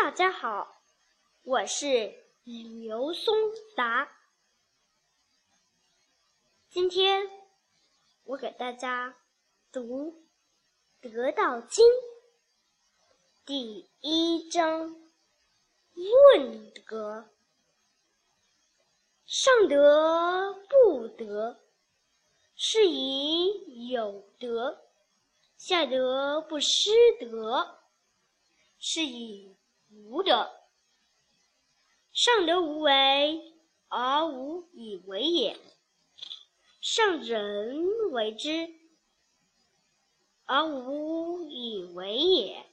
大家好，我是刘松达。今天我给大家读《得道经》第一章“问德”。上德不德，是以有德；下德不失德，是以无德。上德无为而无以为也，上仁为之而无以为也，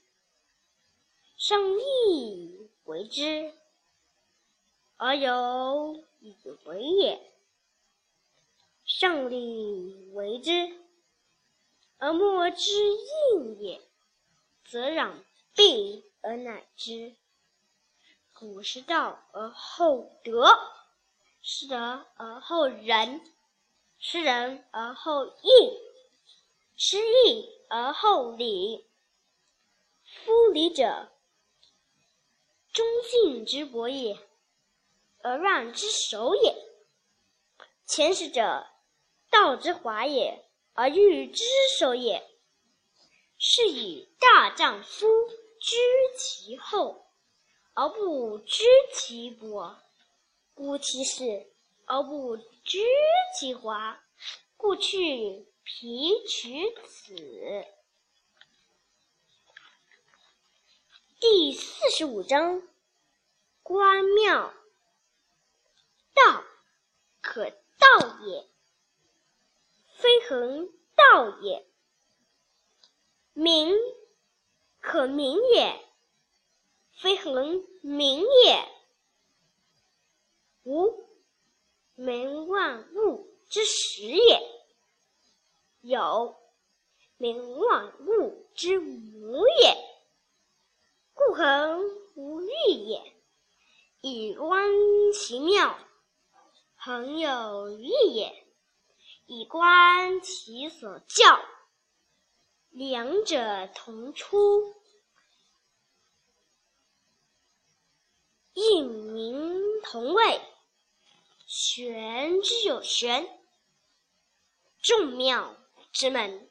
上义为之而有。以为也，上礼为之，而莫之应也，则攘必而乃之。古之道而后德，失德而后仁，失仁而后义，失义而后礼。夫礼者，忠信之薄也。而让之守也。前识者，道之华也，而欲之守也。是以大丈夫知其厚而不知其薄，故其事而不知其华，故去皮取此。第四十五章：关庙。道可道也，非恒道也；名名也，非恒名也。无名，万物之始也；有名，万物之母也。故恒无欲也，以观其妙。恒有欲也，以观其所教。两者同出，应名同位。玄之有玄，众妙之门。